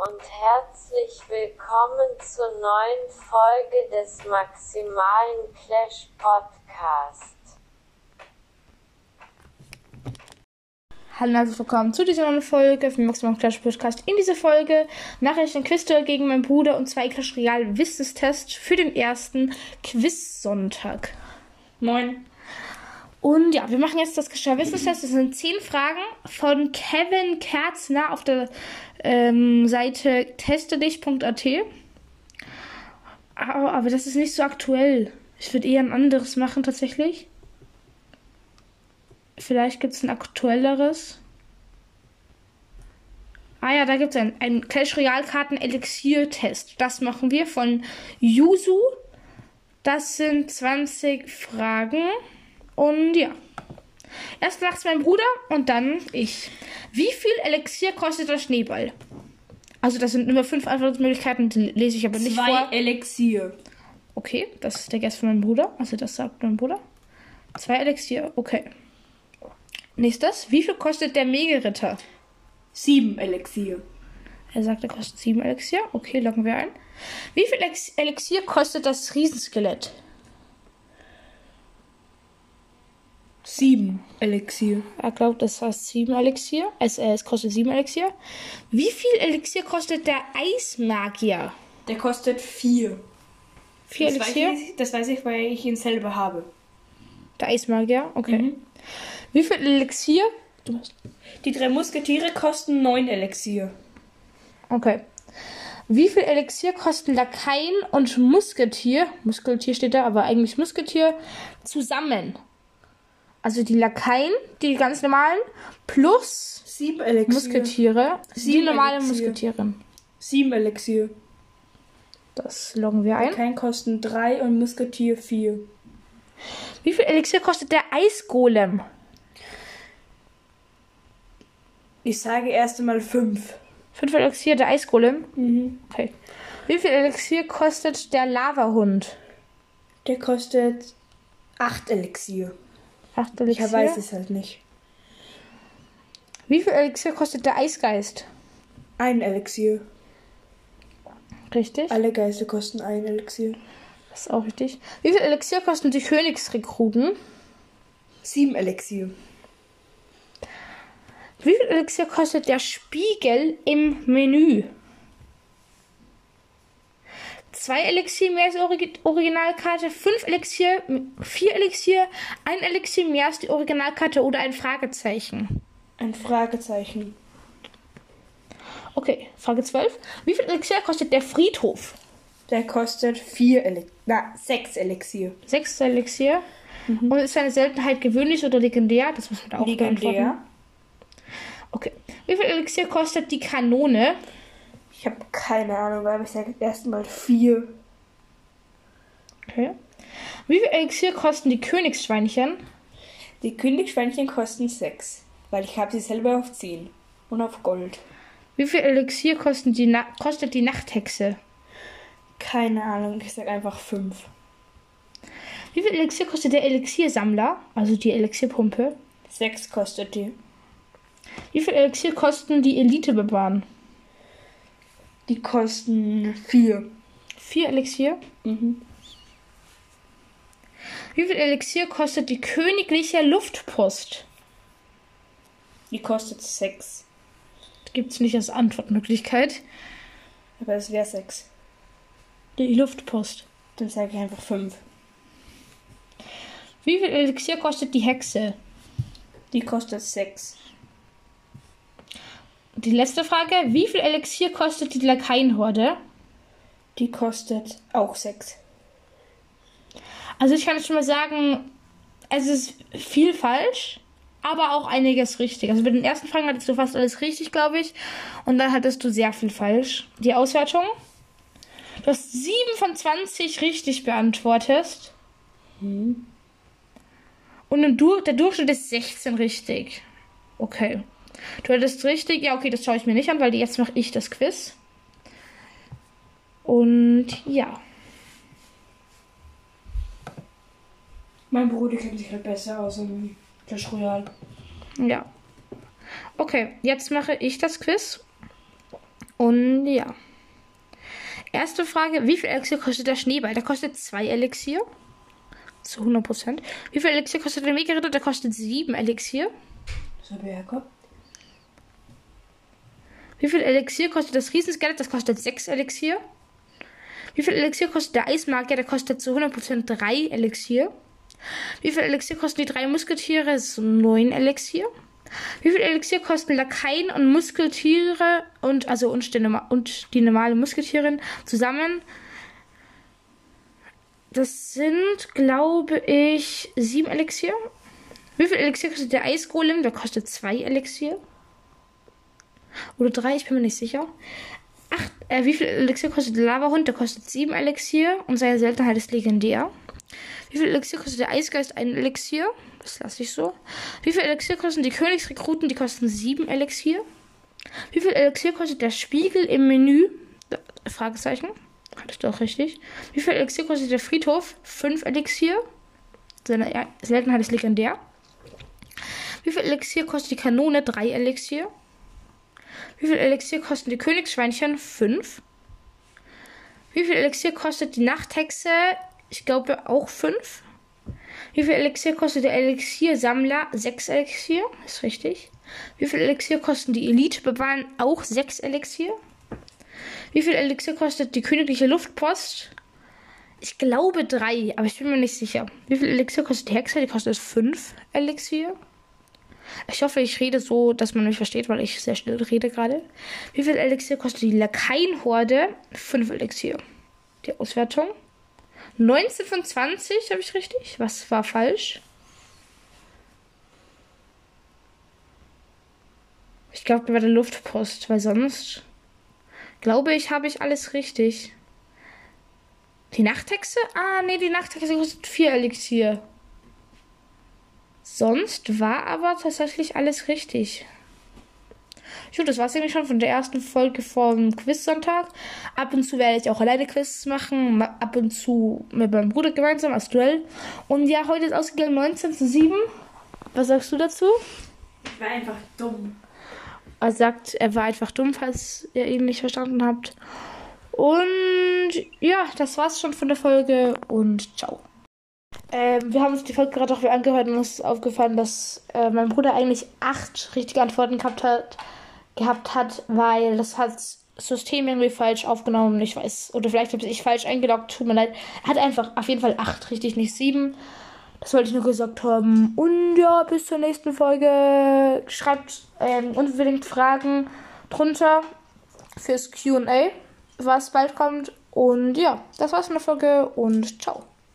und herzlich willkommen zur neuen Folge des Maximalen Clash Podcast. Hallo und herzlich willkommen zu dieser neuen Folge vom Maximum Clash Podcast. In dieser Folge mache ich ein Quiz gegen meinen Bruder und zwei Clash Royale Wissenstests für den ersten Quiz-Sonntag. Moin. Und ja, wir machen jetzt das Wissenstest. Das sind zehn Fragen von Kevin Kerzner auf der ähm, Seite testedich.at. Aber, das ist nicht so aktuell. Ich würde eher ein anderes machen tatsächlich. Vielleicht gibt es ein aktuelleres. Ah ja, da gibt es einen, einen Clash Royale Karten Elixier Test. Das machen wir von Yuzu. Das sind 20 Fragen. Und ja. Erst macht's mein Bruder und dann ich. Wie viel Elixier kostet der Schneeball? Also das sind immer fünf Antwortmöglichkeiten, die lese ich aber nicht Zwei vor. Elixier. Okay, das ist der Guess von meinem Bruder. Also das sagt mein Bruder. Zwei Elixier, okay. Nächstes. Wie viel kostet der Mega-Ritter? Sieben Elixier. Er sagt, er kostet sieben Elixier. Okay, loggen wir ein. Wie viel Elixier kostet das Riesenskelett? Sieben Elixier. Er glaubt, das heißt sieben Elixier. Es, äh, es kostet sieben Elixier. Wie viel Elixier kostet der Eismagier? Der kostet vier. Vier das Elixier? Weiß ich, das weiß ich, weil ich ihn selber habe. Der Eismagier, okay. Mhm. Wie viel Elixier? Die drei Musketiere kosten neun Elixier. Okay. Wie viel Elixier kosten Lakaien und Musketier? Musketier steht da, aber eigentlich Musketier zusammen. Also die Lakaien, die ganz normalen, plus Sieben Elixier. Musketiere, die Sieben normale Elixier. Musketiere. Sieben Elixier. Das loggen wir ein. Kein kosten drei und Musketier vier. Wie viel Elixier kostet der Eisgolem? Ich sage erst einmal fünf. Fünf Elixier der Eisgolem? Mhm. Okay. Wie viel Elixier kostet der Lavahund? Der kostet acht Elixier. Acht Ich Elixier. weiß es halt nicht. Wie viel Elixier kostet der Eisgeist? Ein Elixier. Richtig. Alle Geister kosten ein Elixier. Das ist auch richtig. Wie viel Elixier kosten die Königsrekruten? Sieben Elixier. Wie viel Elixier kostet der Spiegel im Menü? Zwei Elixier mehr als die Origi Originalkarte, fünf Elixier, vier Elixier, ein Elixier mehr als die Originalkarte oder ein Fragezeichen. Ein Fragezeichen. Okay, Frage 12. Wie viel Elixier kostet der Friedhof? Der kostet vier Elixier. Na, sechs Elixier. Sechs Elixier. Und ist seine Seltenheit gewöhnlich oder legendär? Das muss man da auch beantworten. Legendär. Okay. Wie viel Elixier kostet die Kanone? Ich habe keine Ahnung, aber ich sage erstmal vier. Okay. Wie viel Elixier kosten die Königsschweinchen? Die Königschweinchen kosten sechs, weil ich habe sie selber auf zehn und auf Gold. Wie viel Elixier kosten die Na kostet die Nachthexe? Keine Ahnung, ich sage einfach fünf. Wie viel Elixier kostet der Elixiersammler? Also die Elixierpumpe. Sechs kostet die. Wie viel Elixier kosten die Elite-Barbaren? Die kosten vier. Vier Elixier. Mhm. Wie viel Elixier kostet die königliche Luftpost? Die kostet sechs. Gibt es nicht als Antwortmöglichkeit. Aber es wäre sechs. Die Luftpost. Dann sage ich einfach fünf. Wie viel Elixier kostet die Hexe? Die kostet sechs. Und die letzte Frage. Wie viel Elixier kostet die Lakaienhorde? Die kostet auch sechs. Also ich kann schon mal sagen, es ist viel falsch, aber auch einiges richtig. Also mit den ersten Fragen hattest du fast alles richtig, glaube ich. Und dann hattest du sehr viel falsch. Die Auswertung. Du hast 7 von 20 richtig beantwortet. Und im Dur der Durchschnitt ist 16 richtig. Okay. Du hattest richtig. Ja, okay, das schaue ich mir nicht an, weil jetzt mache ich das Quiz. Und ja. Mein Bruder kennt sich halt besser aus im Clash Royale. Ja. Okay, jetzt mache ich das Quiz. Und ja. Erste Frage: Wie viel Elixier kostet der Schneeball? Der kostet 2 Elixier. Zu 100%. Wie viel Elixier kostet der Mega-Ritter? Der kostet 7 Elixier. Das habe ich ja gehabt. Wie viel Elixier kostet das Riesenskelett? Das kostet 6 Elixier. Wie viel Elixier kostet der Eismagier? Der kostet zu 100% 3 Elixier. Wie viel Elixier kosten die drei Musketiere? Das ist 9 Elixier. Wie viel Elixier kosten Lakaien und Muskeltiere und also und die, und die normale Musketierin zusammen? Das sind, glaube ich, 7 Elixier. Wie viel Elixier kostet der Eisgolem? Der kostet 2 Elixier. Oder 3, ich bin mir nicht sicher. Acht, äh, wie viel Elixier kostet der Lavahund? Der kostet 7 Elixier und seine Seltenheit ist legendär. Wie viel Elixier kostet der Eisgeist? Ein Elixier. Das lasse ich so. Wie viel Elixier kosten die Königsrekruten? Die kosten 7 Elixier. Wie viel Elixier kostet der Spiegel im Menü? Fragezeichen. Hattest du auch richtig. Wie viel Elixier kostet der Friedhof? 5 Elixier. Seine Seltenheit ist legendär. Wie viel Elixier kostet die Kanone? 3 Elixier. Wie viel Elixier kosten die Königsschweinchen? 5. Wie viel Elixier kostet die Nachthexe? Ich glaube auch 5. Wie viel Elixier kostet der Elixiersammler? 6 Elixier, ist richtig. Wie viel Elixier kosten die Elite-Bewahren? Auch 6 Elixier. Wie viel Elixier kostet die königliche Luftpost? Ich glaube 3, aber ich bin mir nicht sicher. Wie viel Elixier kostet die Hexe? Die kostet 5 Elixier. Ich hoffe, ich rede so, dass man mich versteht, weil ich sehr schnell rede gerade. Wie viel Elixier kostet die Lakaienhorde? 5 Elixier. Die Auswertung. 19 von 20, habe ich richtig? Was war falsch? Ich glaube, bei der Luftpost, weil sonst glaube ich, habe ich alles richtig. Die Nachthexe? Ah, nee, die Nachthexe kostet 4 Elixier. Sonst war aber tatsächlich alles richtig. Gut, das war es nämlich schon von der ersten Folge vom Quiz-Sonntag. Ab und zu werde ich auch alleine Quiz machen. Ab und zu mit meinem Bruder gemeinsam als Duell. Und ja, heute ist ausgegangen 19 zu 7. Was sagst du dazu? Ich war einfach dumm. Er sagt, er war einfach dumm, falls ihr ihn nicht verstanden habt. Und ja, das war's schon von der Folge und ciao. Ähm, wir haben uns die Folge gerade auch wieder angehört und uns ist aufgefallen, dass äh, mein Bruder eigentlich acht richtige Antworten gehabt hat gehabt hat, weil das hat System irgendwie falsch aufgenommen. Ich weiß, oder vielleicht habe ich falsch eingeloggt. Tut mir leid. Er hat einfach auf jeden Fall 8, richtig, nicht 7. Das wollte ich nur gesagt haben. Und ja, bis zur nächsten Folge. Schreibt ähm, unbedingt Fragen drunter fürs QA, was bald kommt. Und ja, das war's von der Folge und ciao.